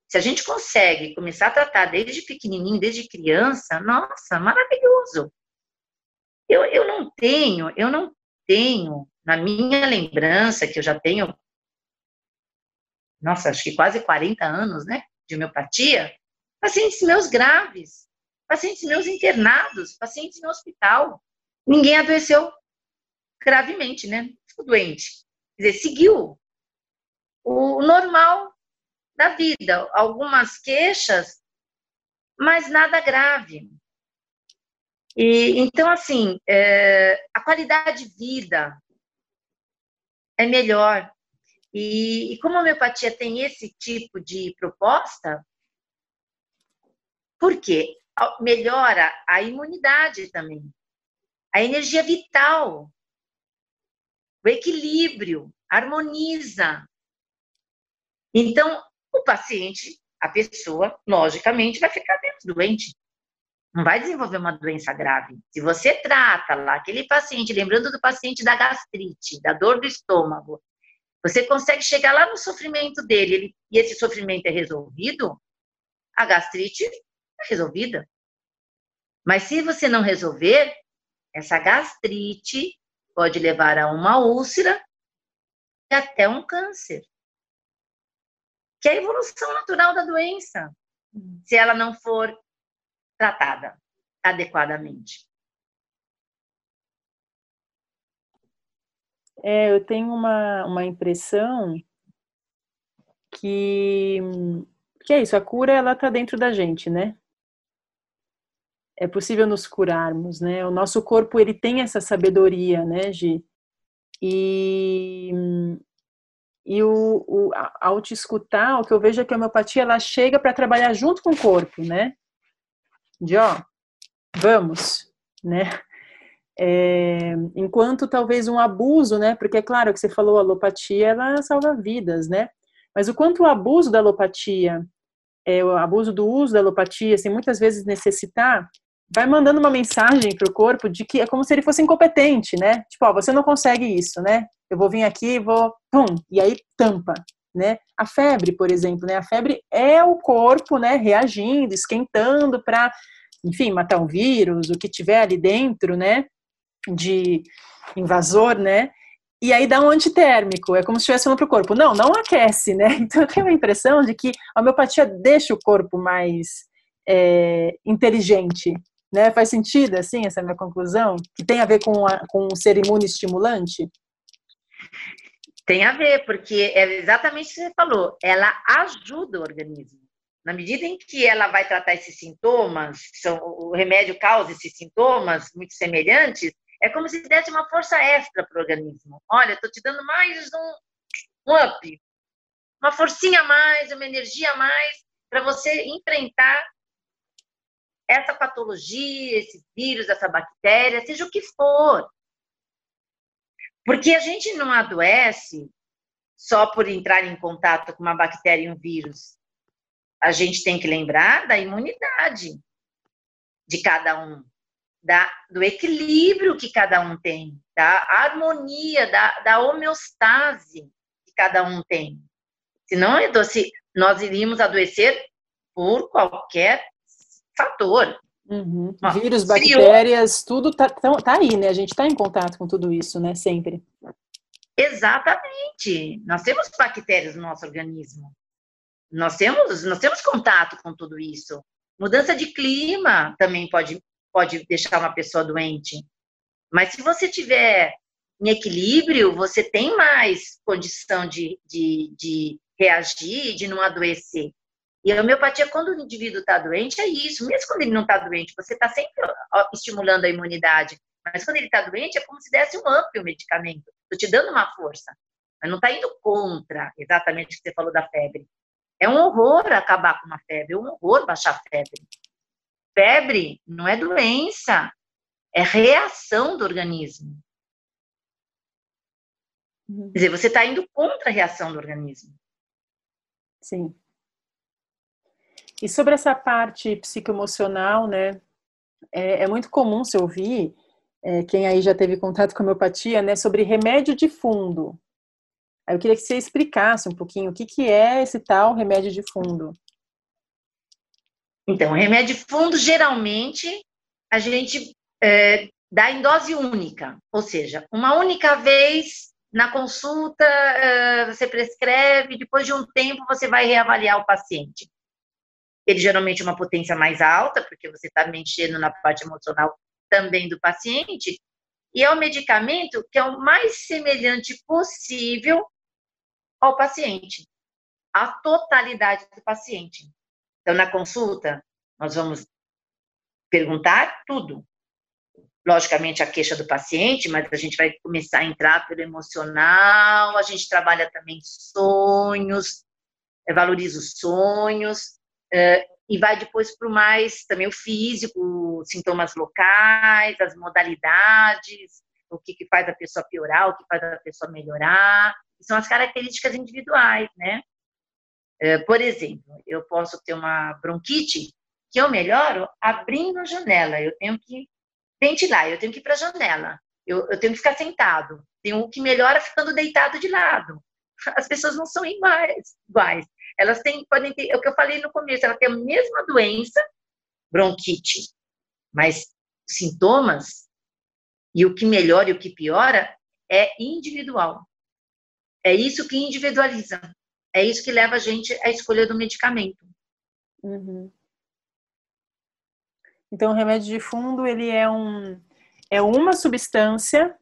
se a gente consegue começar a tratar desde pequenininho, desde criança, nossa, maravilhoso. Eu, eu não tenho, eu não tenho, na minha lembrança, que eu já tenho, nossa, acho que quase 40 anos, né, de homeopatia, pacientes meus graves pacientes meus internados, pacientes no hospital. Ninguém adoeceu gravemente, né? Ficou doente. Quer dizer, seguiu o normal da vida. Algumas queixas, mas nada grave. E, então, assim, é, a qualidade de vida é melhor. E, e como a homeopatia tem esse tipo de proposta, por quê? Melhora a imunidade também, a energia vital, o equilíbrio, harmoniza. Então, o paciente, a pessoa, logicamente, vai ficar menos doente. não vai desenvolver uma doença grave. Se você trata lá aquele paciente, lembrando do paciente da gastrite, da dor do estômago, você consegue chegar lá no sofrimento dele ele, e esse sofrimento é resolvido, a gastrite resolvida. Mas se você não resolver, essa gastrite pode levar a uma úlcera e até um câncer. Que é a evolução natural da doença, se ela não for tratada adequadamente. É, eu tenho uma, uma impressão que, que é isso, a cura ela está dentro da gente, né? É possível nos curarmos, né? O nosso corpo ele tem essa sabedoria, né, Gi? E, e o, o, ao te escutar, o que eu vejo é que a homeopatia ela chega para trabalhar junto com o corpo, né? De ó, vamos, né? É, enquanto talvez um abuso, né? Porque é claro que você falou, a alopatia ela salva vidas, né? Mas o quanto o abuso da alopatia, é, o abuso do uso da alopatia, sem muitas vezes necessitar, vai mandando uma mensagem para o corpo de que é como se ele fosse incompetente, né? Tipo, ó, você não consegue isso, né? Eu vou vir aqui, vou, pum, e aí tampa, né? A febre, por exemplo, né? A febre é o corpo, né, reagindo, esquentando para, enfim, matar um vírus, o que tiver ali dentro, né? de invasor, né? E aí dá um antitérmico, é como se estivesse falando para o corpo, não, não aquece, né? Então eu tenho a impressão de que a homeopatia deixa o corpo mais é, inteligente, né? Faz sentido, assim, essa minha conclusão? Que tem a ver com, a, com o ser imune estimulante? Tem a ver, porque é exatamente o que você falou, ela ajuda o organismo. Na medida em que ela vai tratar esses sintomas, são, o remédio causa esses sintomas muito semelhantes, é como se desse uma força extra para o organismo. Olha, estou te dando mais um, um up, uma forcinha a mais, uma energia a mais para você enfrentar essa patologia, esse vírus, essa bactéria, seja o que for. Porque a gente não adoece só por entrar em contato com uma bactéria e um vírus. A gente tem que lembrar da imunidade de cada um da, do equilíbrio que cada um tem, da harmonia, da, da homeostase que cada um tem. Senão, nós iríamos adoecer por qualquer fator. Uhum. Vírus, bactérias, tudo tá, tá aí, né? A gente está em contato com tudo isso, né? Sempre. Exatamente. Nós temos bactérias no nosso organismo. Nós temos, nós temos contato com tudo isso. Mudança de clima também pode pode deixar uma pessoa doente. Mas se você tiver em equilíbrio, você tem mais condição de, de, de reagir, de não adoecer. E a homeopatia, quando o indivíduo está doente, é isso. Mesmo quando ele não está doente, você está sempre estimulando a imunidade. Mas quando ele está doente, é como se desse um up o medicamento. Estou te dando uma força. Mas não está indo contra exatamente o que você falou da febre. É um horror acabar com uma febre, é um horror baixar a febre. Febre não é doença, é reação do organismo. Uhum. Quer dizer, você está indo contra a reação do organismo. Sim. E sobre essa parte psicoemocional, né? É, é muito comum se ouvir, é, quem aí já teve contato com homeopatia, né? Sobre remédio de fundo. Aí eu queria que você explicasse um pouquinho o que, que é esse tal remédio de fundo. Então, remédio fundo, geralmente, a gente é, dá em dose única, ou seja, uma única vez na consulta é, você prescreve, depois de um tempo você vai reavaliar o paciente. Ele geralmente é uma potência mais alta, porque você está mexendo na parte emocional também do paciente, e é um medicamento que é o mais semelhante possível ao paciente, à totalidade do paciente. Então, na consulta, nós vamos perguntar tudo. Logicamente, a queixa do paciente, mas a gente vai começar a entrar pelo emocional, a gente trabalha também sonhos, valoriza os sonhos, e vai depois para o mais, também o físico, sintomas locais, as modalidades, o que, que faz a pessoa piorar, o que faz a pessoa melhorar, são as características individuais, né? É, por exemplo, eu posso ter uma bronquite, que eu melhoro abrindo a janela. Eu tenho que ventilar, eu tenho que ir para a janela. Eu, eu, tenho que ficar sentado. Tem um que melhora ficando deitado de lado. As pessoas não são iguais. iguais. Elas têm, podem ter, é o que eu falei no começo, ela tem a mesma doença, bronquite, mas sintomas e o que melhora e o que piora é individual. É isso que individualiza. É isso que leva a gente à escolha do medicamento. Uhum. Então, o remédio de fundo ele é um é uma substância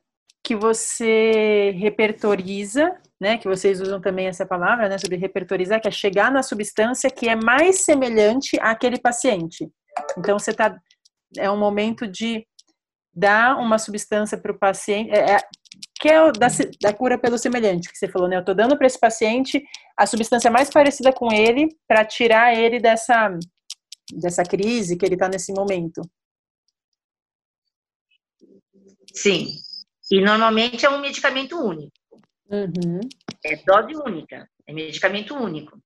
que você repertoriza, né? Que vocês usam também essa palavra, né? Sobre repertorizar, que é chegar na substância que é mais semelhante àquele paciente. Então, você tá é um momento de dar uma substância para o paciente, é, é, que é da, da, cura pelo semelhante, que você falou, né? Eu estou dando para esse paciente a substância mais parecida com ele para tirar ele dessa, dessa crise que ele está nesse momento. Sim. E normalmente é um medicamento único. Uhum. É dose única, é medicamento único.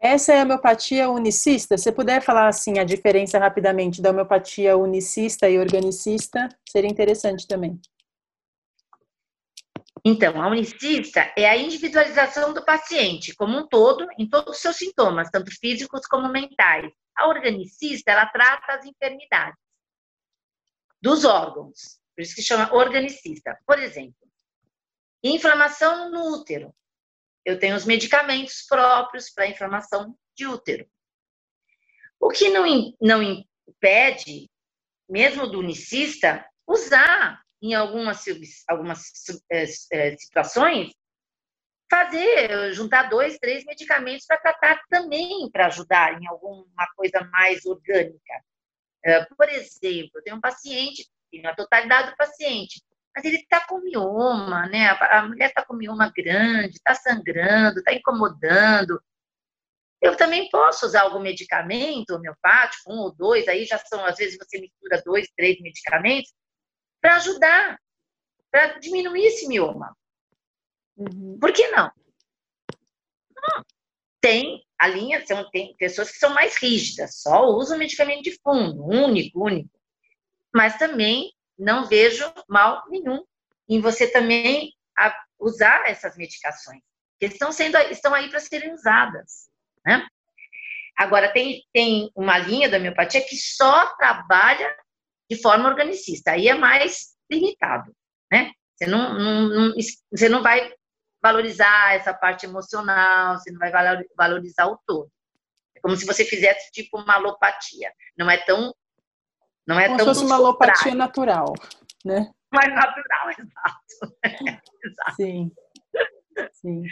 Essa é a homeopatia unicista. Se puder falar assim a diferença rapidamente da homeopatia unicista e organicista, seria interessante também. Então, a unicista é a individualização do paciente como um todo, em todos os seus sintomas, tanto físicos como mentais. A organicista, ela trata as enfermidades dos órgãos, por isso que chama organicista. Por exemplo, inflamação no útero eu tenho os medicamentos próprios para inflamação de útero. O que não, não impede, mesmo do unicista, usar em algumas, algumas é, situações, fazer, juntar dois, três medicamentos para tratar também, para ajudar em alguma coisa mais orgânica. É, por exemplo, eu tenho um paciente, tenho a totalidade do paciente, mas ele está com mioma, né? A, mulher está com mioma grande, está sangrando, está incomodando. Eu também posso usar algum medicamento homeopático, um ou dois, aí já são, às vezes você mistura dois, três medicamentos, para ajudar, para diminuir esse mioma. Uhum. Por que não? Tem a linha, tem pessoas que são mais rígidas, só usam medicamento de fundo, único, único. Mas também não vejo mal nenhum em você também usar essas medicações, que estão, sendo, estão aí para serem usadas. Né? Agora, tem, tem uma linha da homeopatia que só trabalha de forma organicista, aí é mais limitado. Né? Você, não, não, não, você não vai valorizar essa parte emocional, você não vai valorizar o todo. É como se você fizesse tipo uma alopatia. Não é tão não é Como tão se fosse uma alopatia natural, né? Mais natural, exato. exato. Sim. Sim.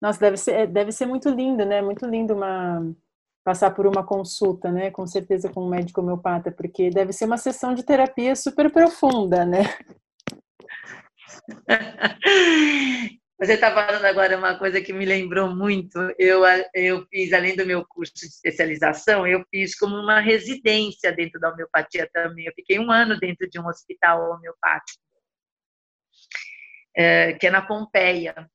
Nossa, deve ser, deve ser muito lindo, né? Muito lindo uma passar por uma consulta, né? Com certeza com um médico homeopata, porque deve ser uma sessão de terapia super profunda, né? Você está falando agora uma coisa que me lembrou muito. Eu, eu fiz, além do meu curso de especialização, eu fiz como uma residência dentro da homeopatia também. Eu fiquei um ano dentro de um hospital homeopático, é, que é na Pompeia.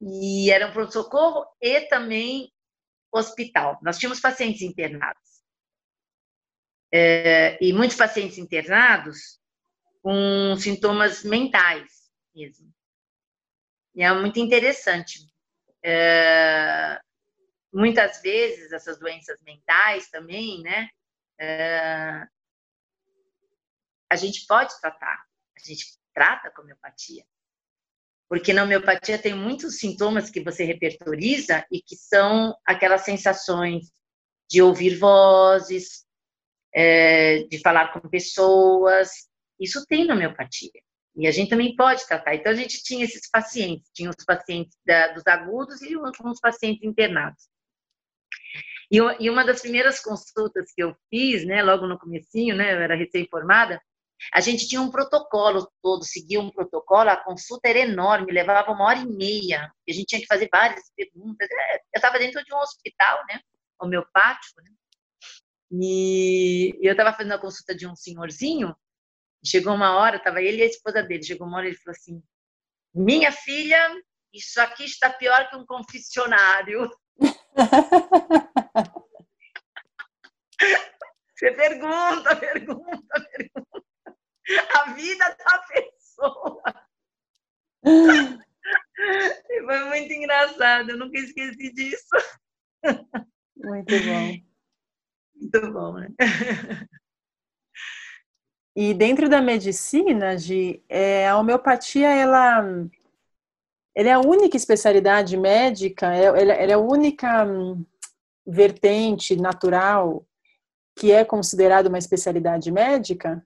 E era um pronto-socorro e também hospital. Nós tínhamos pacientes internados. É, e muitos pacientes internados com sintomas mentais mesmo. E é muito interessante. É, muitas vezes, essas doenças mentais também, né? É, a gente pode tratar, a gente trata com homeopatia. Porque na homeopatia tem muitos sintomas que você repertoriza e que são aquelas sensações de ouvir vozes, é, de falar com pessoas. Isso tem na homeopatia. E a gente também pode tratar. Então, a gente tinha esses pacientes, tinha os pacientes da, dos agudos e uns pacientes internados. E, e, uma das primeiras consultas que eu fiz, né, logo no comecinho, né, eu era recém-formada, a gente tinha um protocolo todo, seguia um protocolo, a consulta era enorme, levava uma hora e meia, a gente tinha que fazer várias perguntas. É, eu estava dentro de um hospital, né, homeopático, né, e eu estava fazendo a consulta de um senhorzinho, Chegou uma hora, estava ele e a esposa dele. Chegou uma hora ele falou assim: Minha filha, isso aqui está pior que um confessionário. Você pergunta, pergunta, pergunta. A vida da pessoa. Foi muito engraçado, eu nunca esqueci disso. Muito bom. Muito bom, né? E dentro da medicina, de é, a homeopatia, ela, ela é a única especialidade médica, é, ela, ela é a única hum, vertente natural que é considerada uma especialidade médica?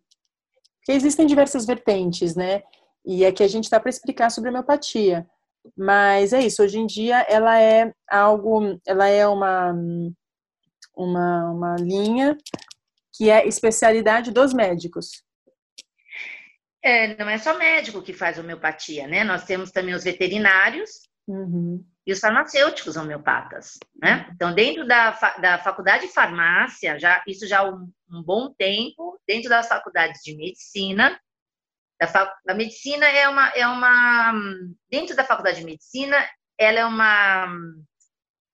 Porque existem diversas vertentes, né? E é que a gente está para explicar sobre a homeopatia. Mas é isso, hoje em dia ela é algo, ela é uma, uma, uma linha que é especialidade dos médicos. É, não é só médico que faz homeopatia, né? Nós temos também os veterinários uhum. e os farmacêuticos homeopatas, né? Então, dentro da, da faculdade de farmácia, já, isso já há um, um bom tempo, dentro das faculdades de medicina, da, da medicina é uma, é uma, dentro da faculdade de medicina, ela é uma,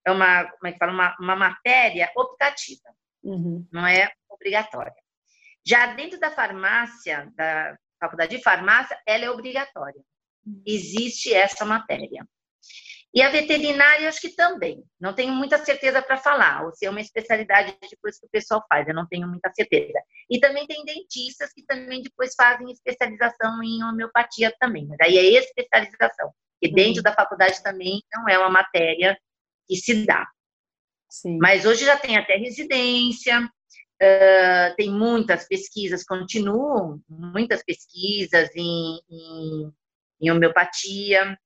é uma, como é que fala, uma, uma matéria optativa, uhum. não é obrigatória. Já dentro da farmácia, da faculdade de farmácia, ela é obrigatória. Uhum. Existe essa matéria. E a veterinária, acho que também. Não tenho muita certeza para falar, ou se é uma especialidade depois que o pessoal faz, eu não tenho muita certeza. E também tem dentistas que também depois fazem especialização em homeopatia também. Mas aí é especialização. E dentro uhum. da faculdade também não é uma matéria que se dá. Mas hoje já tem até residência, uh, tem muitas pesquisas, continuam muitas pesquisas em, em, em homeopatia.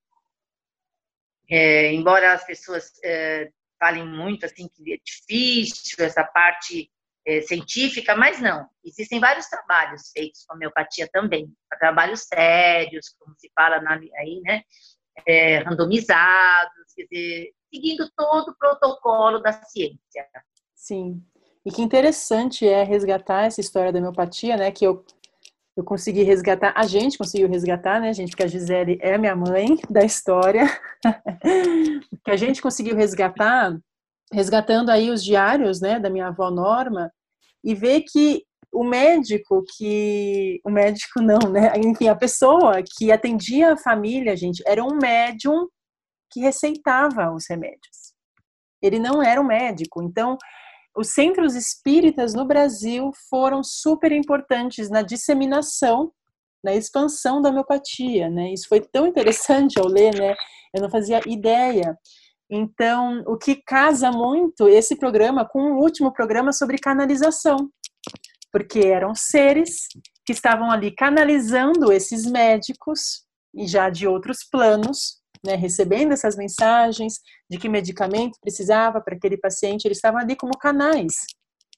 É, embora as pessoas é, falem muito assim que é difícil essa parte é, científica, mas não. Existem vários trabalhos feitos com homeopatia também, trabalhos sérios, como se fala na, aí, né? É, randomizados, quer dizer, seguindo todo o protocolo da ciência. Sim. E que interessante é resgatar essa história da homeopatia, né? Que eu eu consegui resgatar, a gente conseguiu resgatar, né, gente, porque a Gisele é a minha mãe da história, que a gente conseguiu resgatar, resgatando aí os diários, né, da minha avó Norma, e ver que o médico que, o médico não, né, enfim, a pessoa que atendia a família, gente, era um médium que receitava os remédios. Ele não era um médico, então os centros espíritas no Brasil foram super importantes na disseminação, na expansão da homeopatia, né? Isso foi tão interessante ao ler, né? Eu não fazia ideia. Então, o que casa muito esse programa com o último programa sobre canalização, porque eram seres que estavam ali canalizando esses médicos e já de outros planos né, recebendo essas mensagens de que medicamento precisava para aquele paciente, eles estavam ali como canais,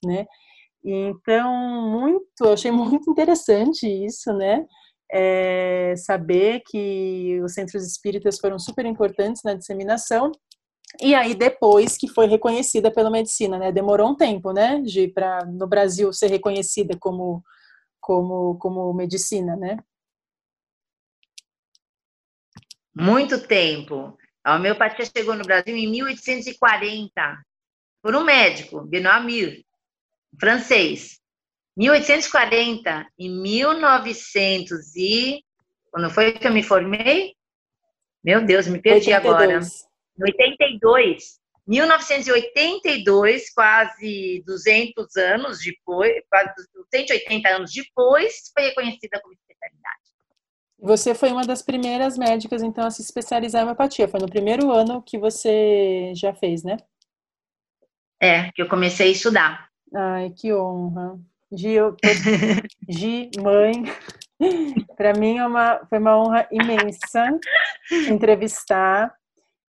né? Então, muito, achei muito interessante isso, né? É, saber que os centros espíritas foram super importantes na disseminação e aí depois que foi reconhecida pela medicina, né? Demorou um tempo, né, de para no Brasil ser reconhecida como como como medicina, né? muito tempo. A homeopatia chegou no Brasil em 1840, por um médico, Benoît Mir, francês. 1840, em 1900 e... Quando foi que eu me formei? Meu Deus, me perdi 82. agora. 82. 1982, quase 200 anos depois, quase 180 anos depois, foi reconhecida como especialidade. Você foi uma das primeiras médicas, então, a se especializar em homeopatia. Foi no primeiro ano que você já fez, né? É, que eu comecei a estudar. Ai, que honra. Gi, eu, Gi mãe, para mim é uma, foi uma honra imensa entrevistar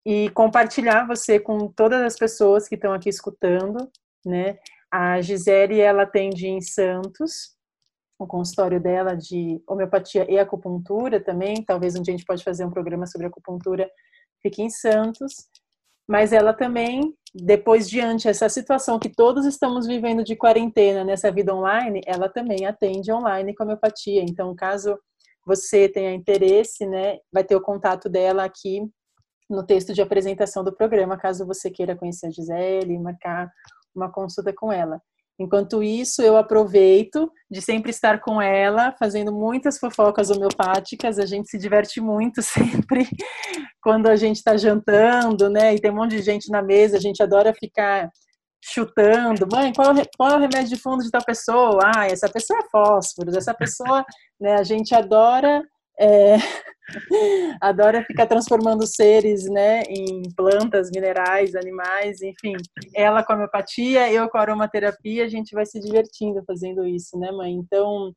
e compartilhar você com todas as pessoas que estão aqui escutando, né? A Gisele, ela atende em Santos, o consultório dela de homeopatia e acupuntura também. Talvez um dia a gente pode fazer um programa sobre acupuntura. Fique em Santos. Mas ela também, depois diante essa situação que todos estamos vivendo de quarentena nessa vida online, ela também atende online com homeopatia. Então, caso você tenha interesse, né, vai ter o contato dela aqui no texto de apresentação do programa, caso você queira conhecer a Gisele e marcar uma consulta com ela. Enquanto isso, eu aproveito de sempre estar com ela, fazendo muitas fofocas homeopáticas. A gente se diverte muito sempre quando a gente está jantando, né? E tem um monte de gente na mesa, a gente adora ficar chutando. Mãe, qual, qual é o remédio de fundo de tal pessoa? Ah, essa pessoa é fósforos, essa pessoa, né? A gente adora é, adora ficar transformando seres né, em plantas, minerais, animais, enfim. Ela com a homeopatia, eu com a aromaterapia, a gente vai se divertindo fazendo isso, né, mãe? Então,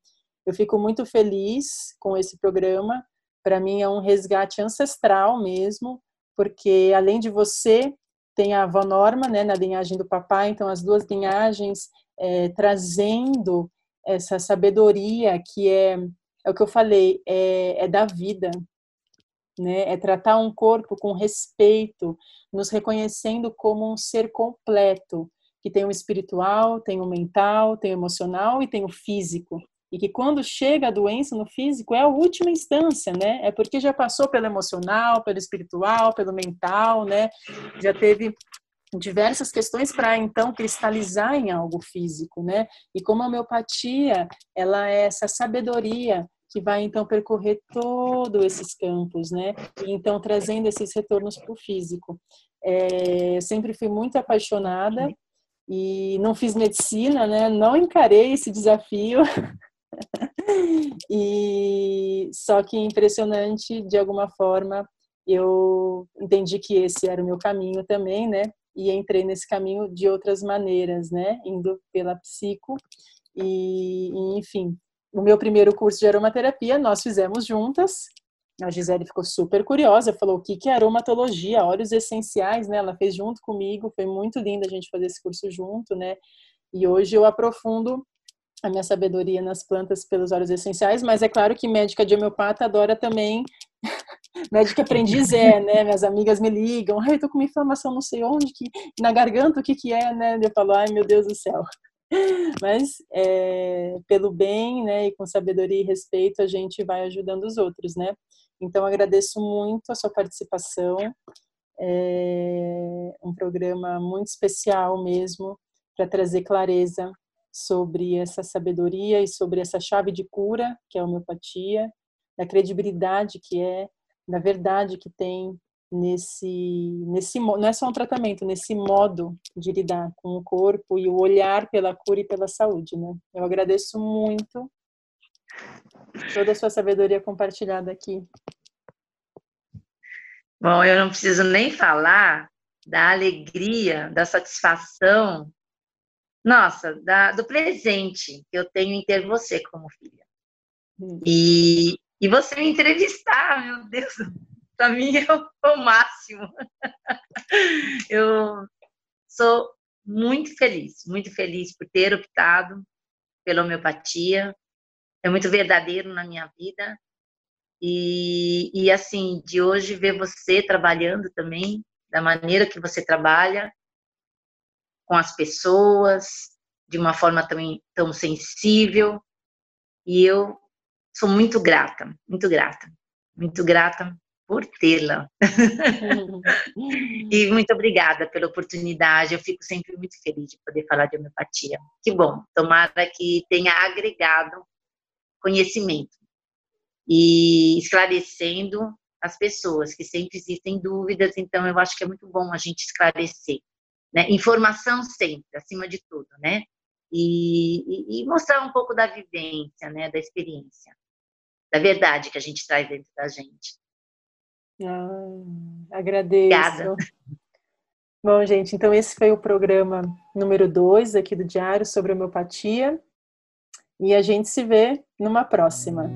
eu fico muito feliz com esse programa. Para mim é um resgate ancestral mesmo, porque além de você, tem a avó Norma, né, na linhagem do papai, então as duas linhagens é, trazendo essa sabedoria que é é o que eu falei, é, é da vida, né? É tratar um corpo com respeito, nos reconhecendo como um ser completo, que tem o espiritual, tem o mental, tem o emocional e tem o físico. E que quando chega a doença no físico é a última instância, né? É porque já passou pelo emocional, pelo espiritual, pelo mental, né? Já teve diversas questões para então cristalizar em algo físico, né? E como a homeopatia, ela é essa sabedoria que vai então percorrer todos esses campos, né? E então trazendo esses retornos para o físico. É, eu sempre fui muito apaixonada e não fiz medicina, né? Não encarei esse desafio. e só que impressionante de alguma forma eu entendi que esse era o meu caminho também, né? E entrei nesse caminho de outras maneiras, né? Indo pela psico e, e enfim, o meu primeiro curso de aromaterapia nós fizemos juntas. A Gisele ficou super curiosa, falou o que que é aromatologia, óleos essenciais, né? Ela fez junto comigo, foi muito linda a gente fazer esse curso junto, né? E hoje eu aprofundo a minha sabedoria nas plantas pelos óleos essenciais, mas é claro que médica de homeopata adora também médica aprendiz é, né? Minhas amigas me ligam, ai, eu tô com uma inflamação não sei onde, que na garganta, o que que é, né? Eu falo, ai, meu Deus do céu. Mas é, pelo bem, né, e com sabedoria e respeito, a gente vai ajudando os outros, né? Então agradeço muito a sua participação. É um programa muito especial mesmo para trazer clareza sobre essa sabedoria e sobre essa chave de cura que é a homeopatia, da credibilidade que é, da verdade que tem nesse, nesse não é só um tratamento, nesse modo de lidar com o corpo e o olhar pela cura e pela saúde, né? Eu agradeço muito toda a sua sabedoria compartilhada aqui. Bom, eu não preciso nem falar da alegria, da satisfação, nossa, da, do presente que eu tenho em ter você como filha. Hum. E, e você me entrevistar, meu Deus, para mim é o, máximo. Eu sou muito feliz, muito feliz por ter optado pela homeopatia. É muito verdadeiro na minha vida. E, e assim, de hoje ver você trabalhando também, da maneira que você trabalha, com as pessoas, de uma forma também tão sensível. E eu sou muito grata, muito grata, muito grata por tê-la. e muito obrigada pela oportunidade. Eu fico sempre muito feliz de poder falar de homeopatia. Que bom. Tomara que tenha agregado conhecimento e esclarecendo as pessoas que sempre existem dúvidas. Então, eu acho que é muito bom a gente esclarecer. Né? Informação sempre, acima de tudo, né? E, e, e mostrar um pouco da vivência, né? Da experiência, da verdade que a gente traz dentro da gente. Ah, agradeço. Obrigada. Bom, gente, então esse foi o programa número 2 aqui do Diário sobre homeopatia. E a gente se vê numa próxima.